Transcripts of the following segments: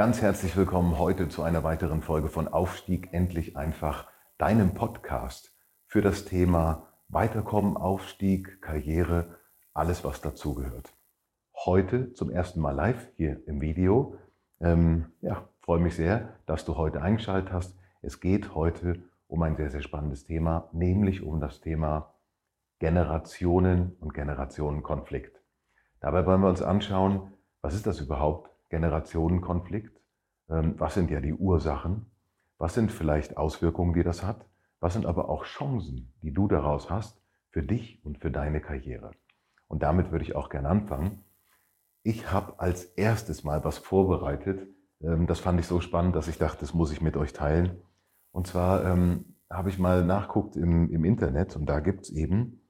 Ganz herzlich willkommen heute zu einer weiteren Folge von Aufstieg endlich einfach, deinem Podcast für das Thema Weiterkommen, Aufstieg, Karriere, alles was dazugehört. Heute zum ersten Mal live hier im Video. Ähm, ja, freue mich sehr, dass du heute eingeschaltet hast. Es geht heute um ein sehr, sehr spannendes Thema, nämlich um das Thema Generationen und Generationenkonflikt. Dabei wollen wir uns anschauen, was ist das überhaupt? Generationenkonflikt? Ähm, was sind ja die Ursachen? Was sind vielleicht Auswirkungen, die das hat? Was sind aber auch Chancen, die du daraus hast für dich und für deine Karriere? Und damit würde ich auch gerne anfangen. Ich habe als erstes mal was vorbereitet. Ähm, das fand ich so spannend, dass ich dachte, das muss ich mit euch teilen. Und zwar ähm, habe ich mal nachguckt im, im Internet und da gibt es eben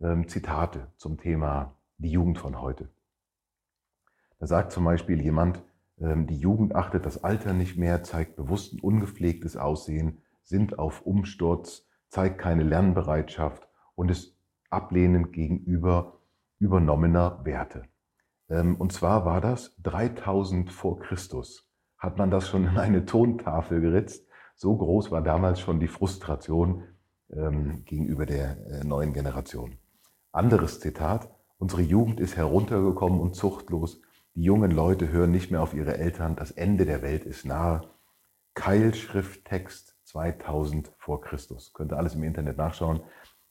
ähm, Zitate zum Thema die Jugend von heute. Da sagt zum Beispiel jemand, ähm, die Jugend achtet das Alter nicht mehr, zeigt bewusst ein ungepflegtes Aussehen, sind auf Umsturz, zeigt keine Lernbereitschaft und ist ablehnend gegenüber übernommener Werte. Ähm, und zwar war das 3000 vor Christus. Hat man das schon in eine Tontafel geritzt. So groß war damals schon die Frustration ähm, gegenüber der äh, neuen Generation. Anderes Zitat. Unsere Jugend ist heruntergekommen und zuchtlos. Die jungen Leute hören nicht mehr auf ihre Eltern. Das Ende der Welt ist nahe. Keilschrifttext 2000 vor Christus. Könnt ihr alles im Internet nachschauen.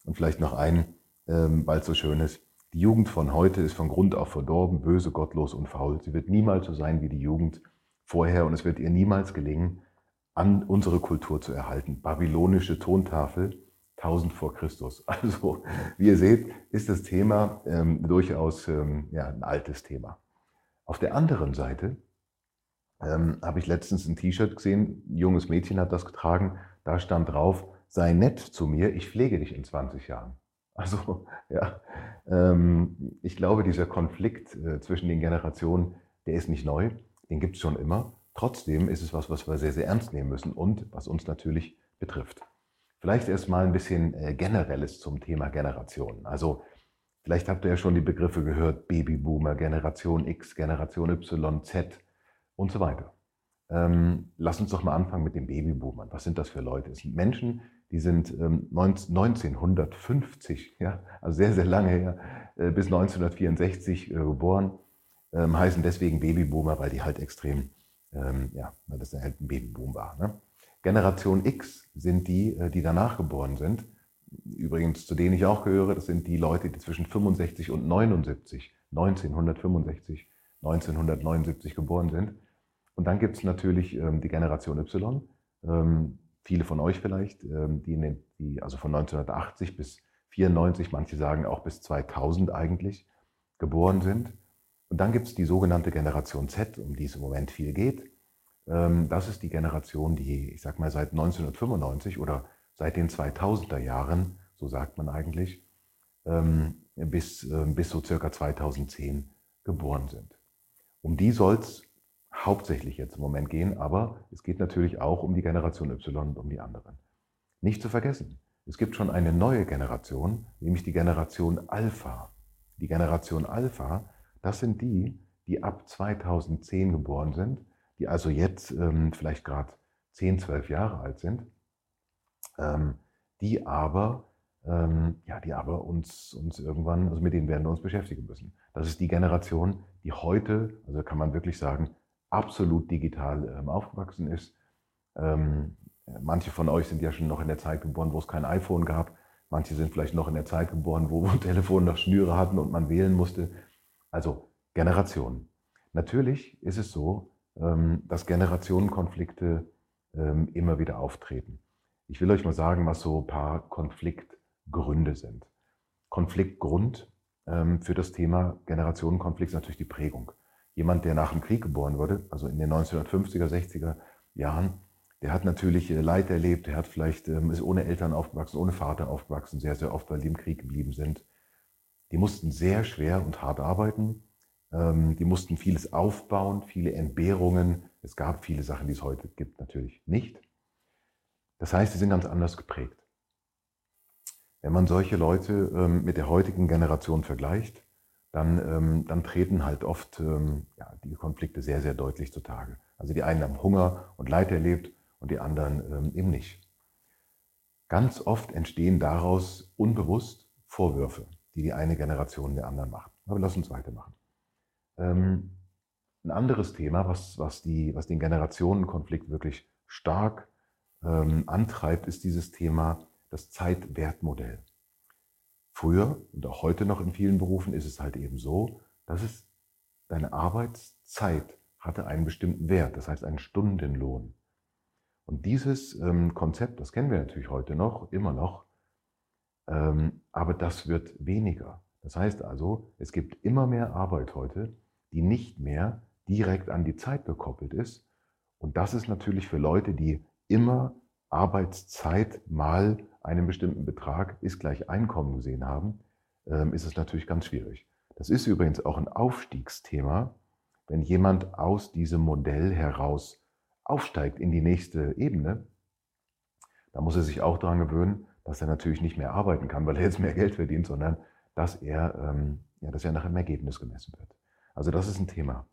Und vielleicht noch ein, ähm, weil es so schön ist. Die Jugend von heute ist von Grund auf verdorben, böse, gottlos und faul. Sie wird niemals so sein wie die Jugend vorher und es wird ihr niemals gelingen, an unsere Kultur zu erhalten. Babylonische Tontafel, 1000 vor Christus. Also, wie ihr seht, ist das Thema ähm, durchaus ähm, ja, ein altes Thema. Auf der anderen Seite ähm, habe ich letztens ein T-Shirt gesehen, ein junges Mädchen hat das getragen, da stand drauf, sei nett zu mir, ich pflege dich in 20 Jahren. Also ja, ähm, ich glaube, dieser Konflikt äh, zwischen den Generationen, der ist nicht neu, den gibt es schon immer. Trotzdem ist es was, was wir sehr, sehr ernst nehmen müssen und was uns natürlich betrifft. Vielleicht erst mal ein bisschen äh, Generelles zum Thema Generationen. Also Vielleicht habt ihr ja schon die Begriffe gehört, Babyboomer, Generation X, Generation Y, Z und so weiter. Ähm, lass uns doch mal anfangen mit den Babyboomern. Was sind das für Leute? Es sind Menschen, die sind ähm, 1950, ja, also sehr, sehr lange her, äh, bis 1964 äh, geboren, ähm, heißen deswegen Babyboomer, weil die halt extrem, ähm, ja, weil das halt ein Babyboom war. Ne? Generation X sind die, äh, die danach geboren sind übrigens zu denen ich auch gehöre, das sind die Leute, die zwischen 65 und 79, 1965, 1979 geboren sind. Und dann gibt es natürlich ähm, die Generation Y, ähm, viele von euch vielleicht, ähm, die, den, die also von 1980 bis 94, manche sagen auch bis 2000 eigentlich, geboren sind. Und dann gibt es die sogenannte Generation Z, um die es im Moment viel geht. Ähm, das ist die Generation, die, ich sag mal, seit 1995 oder seit den 2000er Jahren, so sagt man eigentlich, ähm, bis, ähm, bis so circa 2010 geboren sind. Um die soll es hauptsächlich jetzt im Moment gehen, aber es geht natürlich auch um die Generation Y und um die anderen. Nicht zu vergessen, es gibt schon eine neue Generation, nämlich die Generation Alpha. Die Generation Alpha, das sind die, die ab 2010 geboren sind, die also jetzt ähm, vielleicht gerade 10, 12 Jahre alt sind die aber, ähm, ja, die aber uns, uns irgendwann, also mit denen werden wir uns beschäftigen müssen. Das ist die Generation, die heute, also kann man wirklich sagen, absolut digital ähm, aufgewachsen ist. Ähm, manche von euch sind ja schon noch in der Zeit geboren, wo es kein iPhone gab. Manche sind vielleicht noch in der Zeit geboren, wo Telefone noch Schnüre hatten und man wählen musste. Also Generationen. Natürlich ist es so, ähm, dass Generationenkonflikte ähm, immer wieder auftreten. Ich will euch mal sagen, was so ein paar Konfliktgründe sind. Konfliktgrund ähm, für das Thema Generationenkonflikt ist natürlich die Prägung. Jemand, der nach dem Krieg geboren wurde, also in den 1950er, 60er Jahren, der hat natürlich äh, Leid erlebt, der hat vielleicht, ist ohne Eltern aufgewachsen, ohne Vater aufgewachsen, sehr, sehr oft, weil die im Krieg geblieben sind. Die mussten sehr schwer und hart arbeiten, ähm, die mussten vieles aufbauen, viele Entbehrungen. Es gab viele Sachen, die es heute gibt, natürlich nicht. Das heißt, sie sind ganz anders geprägt. Wenn man solche Leute ähm, mit der heutigen Generation vergleicht, dann, ähm, dann treten halt oft ja, die Konflikte sehr, sehr deutlich zutage. Also die einen haben Hunger und Leid erlebt und die anderen eben nicht. Ganz oft entstehen daraus unbewusst Vorwürfe, die die eine Generation der anderen macht. Aber lass uns weitermachen. Ähm, ein anderes Thema, was, was, die, was den Generationenkonflikt wirklich stark ähm, antreibt, ist dieses Thema das Zeitwertmodell. Früher und auch heute noch in vielen Berufen ist es halt eben so, dass es deine Arbeitszeit hatte einen bestimmten Wert, das heißt einen Stundenlohn. Und dieses ähm, Konzept, das kennen wir natürlich heute noch, immer noch, ähm, aber das wird weniger. Das heißt also, es gibt immer mehr Arbeit heute, die nicht mehr direkt an die Zeit gekoppelt ist. Und das ist natürlich für Leute, die immer Arbeitszeit mal einen bestimmten Betrag ist gleich Einkommen gesehen haben, ähm, ist es natürlich ganz schwierig. Das ist übrigens auch ein Aufstiegsthema, wenn jemand aus diesem Modell heraus aufsteigt in die nächste Ebene, da muss er sich auch daran gewöhnen, dass er natürlich nicht mehr arbeiten kann, weil er jetzt mehr Geld verdient, sondern dass er, ähm, ja, dass er nach einem Ergebnis gemessen wird. Also das ist ein Thema.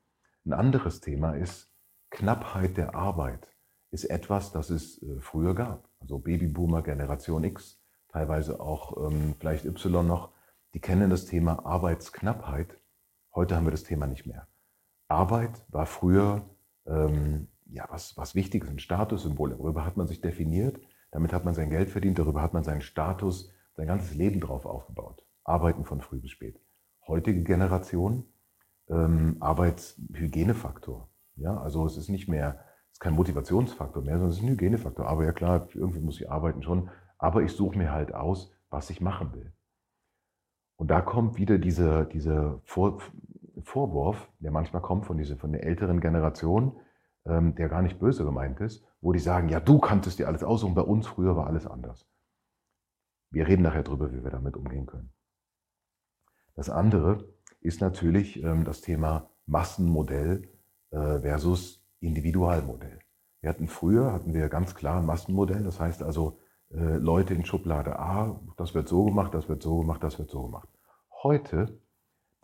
Ein anderes Thema ist Knappheit der Arbeit. Ist etwas, das es äh, früher gab. Also Babyboomer, Generation X, teilweise auch ähm, vielleicht Y noch, die kennen das Thema Arbeitsknappheit. Heute haben wir das Thema nicht mehr. Arbeit war früher ähm, ja, was, was Wichtiges, ein Statussymbol. Darüber hat man sich definiert, damit hat man sein Geld verdient, darüber hat man seinen Status, sein ganzes Leben drauf aufgebaut. Arbeiten von früh bis spät. Heutige Generation ähm, Arbeitshygienefaktor. Ja, also es ist nicht mehr, ist kein Motivationsfaktor mehr, sondern es ist ein Hygienefaktor. Aber ja klar, irgendwie muss ich arbeiten schon, aber ich suche mir halt aus, was ich machen will. Und da kommt wieder dieser, dieser Vor, Vorwurf, der manchmal kommt von, dieser, von der älteren Generation, ähm, der gar nicht böse gemeint ist, wo die sagen, ja, du kanntest dir alles aus und bei uns früher war alles anders. Wir reden nachher drüber, wie wir damit umgehen können. Das andere ist natürlich ähm, das Thema Massenmodell äh, versus Individualmodell. Wir hatten früher, hatten wir ganz klar ein Massenmodell, das heißt also äh, Leute in Schublade A, das wird so gemacht, das wird so gemacht, das wird so gemacht. Heute,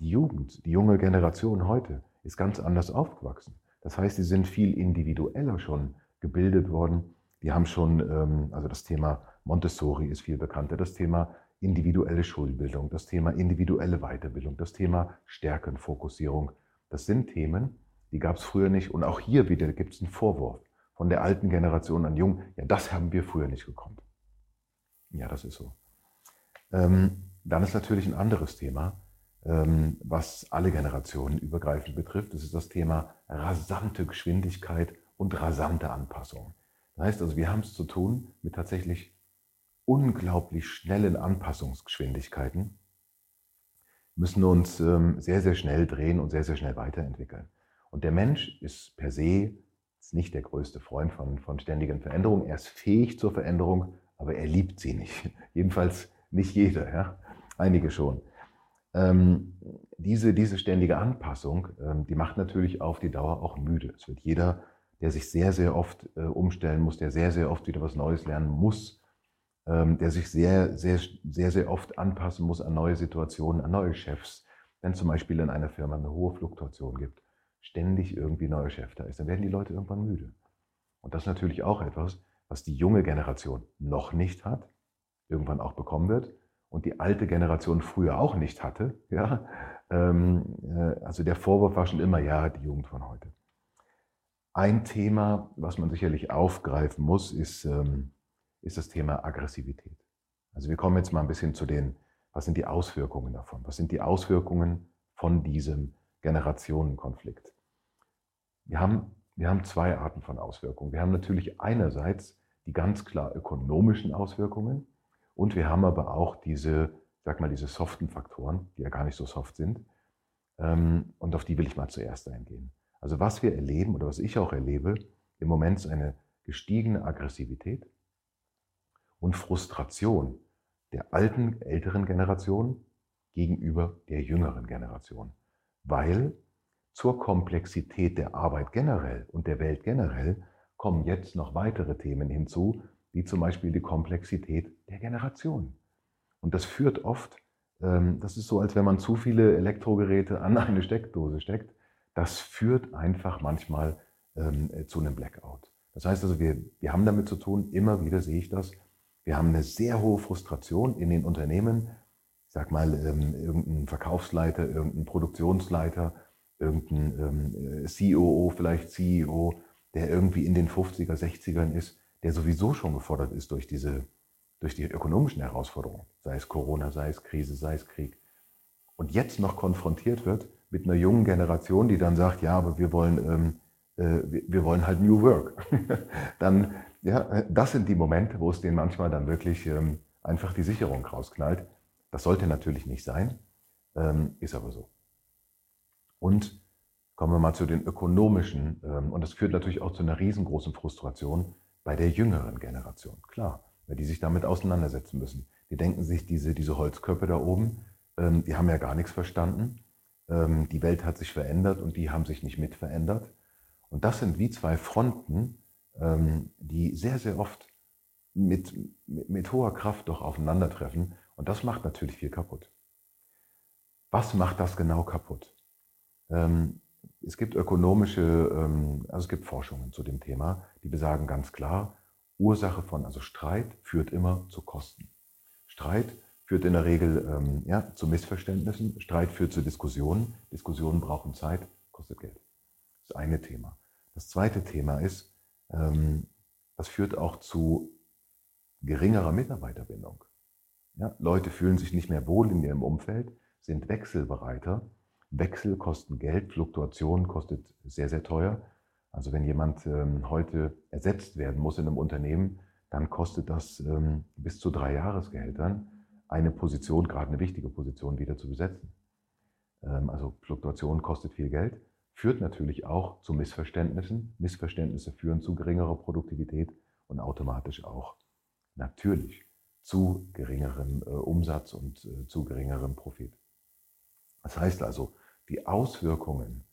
die Jugend, die junge Generation heute ist ganz anders aufgewachsen. Das heißt, sie sind viel individueller schon gebildet worden. Die haben schon, ähm, also das Thema Montessori ist viel bekannter, das Thema individuelle Schulbildung, das Thema individuelle Weiterbildung, das Thema Stärkenfokussierung. Das sind Themen, die gab es früher nicht. Und auch hier wieder gibt es einen Vorwurf von der alten Generation an Jung. Ja, das haben wir früher nicht gekonnt. Ja, das ist so. Ähm, dann ist natürlich ein anderes Thema, ähm, was alle Generationen übergreifend betrifft. Das ist das Thema rasante Geschwindigkeit und rasante Anpassung. Das heißt also, wir haben es zu tun mit tatsächlich unglaublich schnellen Anpassungsgeschwindigkeiten, müssen uns ähm, sehr, sehr schnell drehen und sehr, sehr schnell weiterentwickeln. Und der Mensch ist per se ist nicht der größte Freund von, von ständigen Veränderungen. Er ist fähig zur Veränderung, aber er liebt sie nicht. Jedenfalls nicht jeder, ja? einige schon. Ähm, diese, diese ständige Anpassung, ähm, die macht natürlich auf die Dauer auch müde. Es wird jeder, der sich sehr, sehr oft äh, umstellen muss, der sehr, sehr oft wieder was Neues lernen muss, ähm, der sich sehr, sehr, sehr, sehr oft anpassen muss an neue Situationen, an neue Chefs. Wenn zum Beispiel in einer Firma eine hohe Fluktuation gibt, ständig irgendwie neuer Chef da ist, dann werden die Leute irgendwann müde. Und das ist natürlich auch etwas, was die junge Generation noch nicht hat, irgendwann auch bekommen wird und die alte Generation früher auch nicht hatte. Ja? Ähm, äh, also der Vorwurf war schon immer, ja, die Jugend von heute. Ein Thema, was man sicherlich aufgreifen muss, ist ähm, ist das Thema Aggressivität. Also wir kommen jetzt mal ein bisschen zu den, was sind die Auswirkungen davon? Was sind die Auswirkungen von diesem Generationenkonflikt. Wir haben, wir haben zwei Arten von Auswirkungen. Wir haben natürlich einerseits die ganz klar ökonomischen Auswirkungen und wir haben aber auch diese, sag mal, diese soften Faktoren, die ja gar nicht so soft sind. Ähm, und auf die will ich mal zuerst eingehen. Also was wir erleben oder was ich auch erlebe, im Moment ist eine gestiegene Aggressivität und Frustration der alten, älteren Generation gegenüber der jüngeren Generation. Weil zur Komplexität der Arbeit generell und der Welt generell kommen jetzt noch weitere Themen hinzu, wie zum Beispiel die Komplexität der Generation. Und das führt oft, ähm, das ist so, als wenn man zu viele Elektrogeräte an eine Steckdose steckt, das führt einfach manchmal ähm, zu einem Blackout. Das heißt also, wir, wir haben damit zu tun, immer wieder sehe ich das, wir haben eine sehr hohe Frustration in den Unternehmen. Ich sag mal, ähm, irgendein Verkaufsleiter, irgendein Produktionsleiter, irgendein ähm, COO, vielleicht CEO, der irgendwie in den 50er, 60ern ist, der sowieso schon gefordert ist durch diese, durch die ökonomischen Herausforderungen, sei es Corona, sei es Krise, sei es Krieg. Und jetzt noch konfrontiert wird mit einer jungen Generation, die dann sagt, ja, aber wir wollen, ähm, äh, wir, wir, wollen halt New Work. dann ja, äh, das sind die Momente, wo es denen manchmal dann wirklich ähm, einfach die Sicherung rausknallt. Das sollte natürlich nicht sein, ähm, ist aber so. Und kommen wir mal zu den ökonomischen, ähm, und das führt natürlich auch zu einer riesengroßen Frustration bei der jüngeren Generation. Klar, weil die sich damit auseinandersetzen müssen. Die denken sich, diese, diese Holzköpfe da oben, ähm, die haben ja gar nichts verstanden. Die Welt hat sich verändert und die haben sich nicht mit verändert. Und das sind wie zwei Fronten, die sehr, sehr oft mit, mit, mit hoher Kraft doch aufeinandertreffen. Und das macht natürlich viel kaputt. Was macht das genau kaputt? Ähm, es gibt ökonomische, ähm, also es gibt Forschungen zu dem Thema, die besagen ganz klar, Ursache von, also Streit führt immer zu Kosten. Streit führt in der Regel ja, zu Missverständnissen, Streit führt zu Diskussionen, Diskussionen brauchen Zeit, kostet Geld. Das ist eine Thema. Das zweite Thema ist, ähm, das führt auch zu geringerer Mitarbeiterbindung. Ja, Leute fühlen sich nicht mehr wohl in ihrem Umfeld, sind wechselbereiter. Wechsel kosten Geld, Fluktuation kostet sehr, sehr teuer. Also wenn jemand ähm, heute ersetzt werden muss in einem Unternehmen, dann kostet das ähm, bis zu drei Jahresgehältern eine Position, gerade eine wichtige Position, wieder zu besetzen. Ähm, also Fluktuation kostet viel Geld führt natürlich auch zu Missverständnissen. Missverständnisse führen zu geringerer Produktivität und automatisch auch natürlich zu geringerem äh, Umsatz und äh, zu geringerem Profit. Das heißt also, die Auswirkungen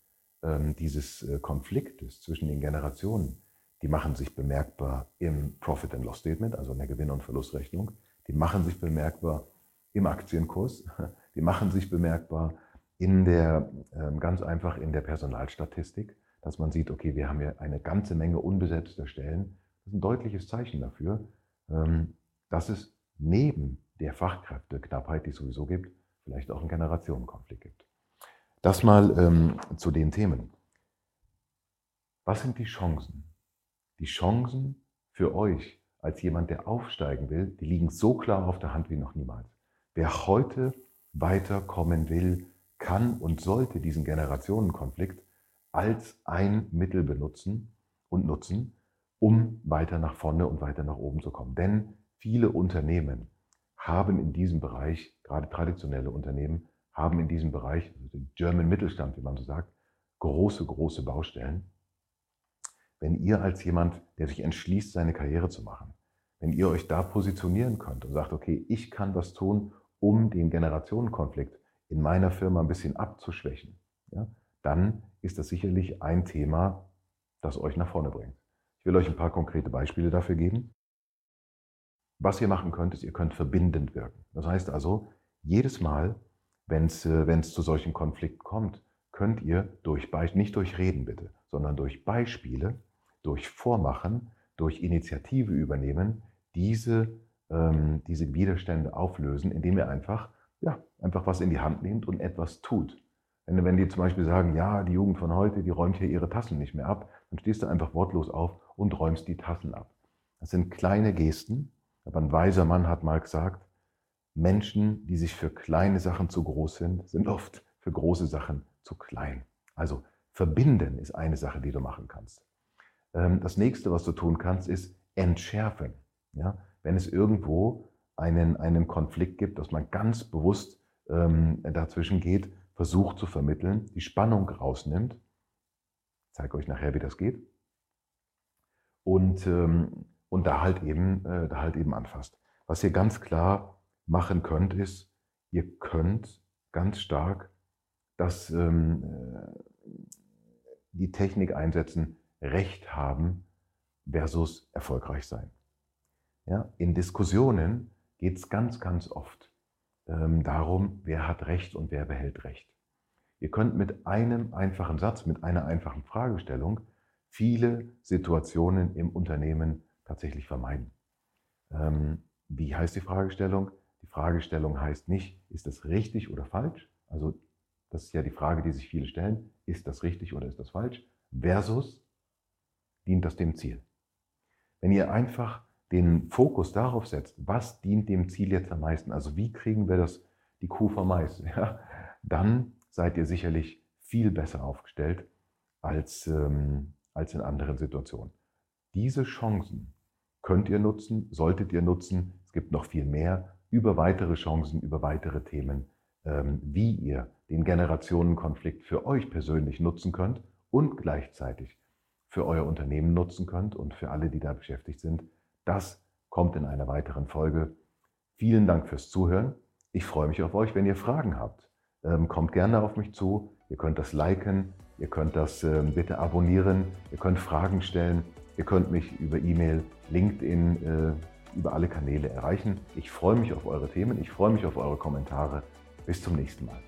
ähm, dieses äh, Konfliktes zwischen den Generationen, die machen sich bemerkbar im Profit and Loss Statement, also in der Gewinn- und Verlustrechnung. Die machen sich bemerkbar im Aktienkurs. Die machen sich bemerkbar in der, ähm, ganz einfach in der Personalstatistik, dass man sieht, okay, wir haben hier eine ganze Menge unbesetzter Stellen. Das ist ein deutliches Zeichen dafür, ähm, dass es neben der Fachkräfteknappheit, die es sowieso gibt, vielleicht auch einen Generationenkonflikt gibt. Das mal ähm, zu den Themen. Was sind die Chancen? Die Chancen für euch als jemand, der aufsteigen will, die liegen so klar auf der Hand wie noch niemals. Wer heute weiterkommen will, kann und sollte diesen Generationenkonflikt als ein Mittel benutzen und nutzen, um weiter nach vorne und weiter nach oben zu kommen. Denn viele Unternehmen haben in diesem Bereich, gerade traditionelle Unternehmen, haben in diesem Bereich, also den German Mittelstand, wie man so sagt, große, große Baustellen. Wenn ihr als jemand, der sich entschließt, seine Karriere zu machen, wenn ihr euch da positionieren könnt und sagt, okay, ich kann was tun, um den Generationenkonflikt in meiner Firma ein bisschen abzuschwächen, ja, dann ist das sicherlich ein Thema, das euch nach vorne bringt. Ich will euch ein paar konkrete Beispiele dafür geben. Was ihr machen könnt, ist, ihr könnt verbindend wirken. Das heißt also, jedes Mal, wenn es äh, zu solchen Konflikten kommt, könnt ihr durch Beispiele, nicht durch Reden bitte, sondern durch Beispiele, durch Vormachen, durch Initiative übernehmen, diese, ähm, diese Widerstände auflösen, indem ihr einfach ja, einfach was in die Hand nehmt und etwas tut. Wenn, wenn die zum Beispiel sagen, ja, die Jugend von heute, die räumt hier ihre Tassen nicht mehr ab, dann stehst du einfach wortlos auf und räumst die Tassen ab. Das sind kleine Gesten, aber ein weiser Mann hat mal gesagt, Menschen, die sich für kleine Sachen zu groß sind, sind oft für große Sachen zu klein. Also verbinden ist eine Sache, die du machen kannst. Ähm, das nächste, was du tun kannst, ist entschärfen. Ja? Wenn es irgendwo einen, einen Konflikt gibt, dass man ganz bewusst ähm, dazwischen geht, versucht zu vermitteln, die Spannung rausnimmt. Ich zeige euch nachher, wie das geht. Und, ähm, und da, halt eben, äh, da halt eben anfasst. Was ihr ganz klar machen könnt, ist, ihr könnt ganz stark das, ähm, äh, die Technik einsetzen, Recht haben versus erfolgreich sein. Ja, in Diskussionen geht es ganz, ganz oft ähm, darum, wer hat Recht und wer behält Recht. Ihr könnt mit einem einfachen Satz, mit einer einfachen Fragestellung viele Situationen im Unternehmen tatsächlich vermeiden. Ähm, wie heißt die Fragestellung? Die Fragestellung heißt nicht, ist das richtig oder falsch? Also das ist ja die Frage, die sich viele stellen. Ist das richtig oder ist das falsch? Versus dient das dem Ziel? Wenn ihr einfach den Fokus darauf setzt, was dient dem Ziel jetzt am meisten, also wie kriegen wir das, die Kuh vom Mais, ja, dann seid ihr sicherlich viel besser aufgestellt als, ähm, als in anderen Situationen. Diese Chancen könnt ihr nutzen, solltet ihr nutzen. Es gibt noch viel mehr über weitere Chancen, über weitere Themen, ähm, wie ihr den Generationenkonflikt für euch persönlich nutzen könnt und gleichzeitig für euer Unternehmen nutzen könnt und für alle, die da beschäftigt sind. Das kommt in einer weiteren Folge. Vielen Dank fürs Zuhören. Ich freue mich auf euch. Wenn ihr Fragen habt, ähm, kommt gerne auf mich zu. Ihr könnt das liken, ihr könnt das ähm, bitte abonnieren, ihr könnt Fragen stellen, ihr könnt mich über E-Mail, LinkedIn, äh, über alle Kanäle erreichen. Ich freue mich auf eure Themen, ich freue mich auf eure Kommentare. Bis zum nächsten Mal.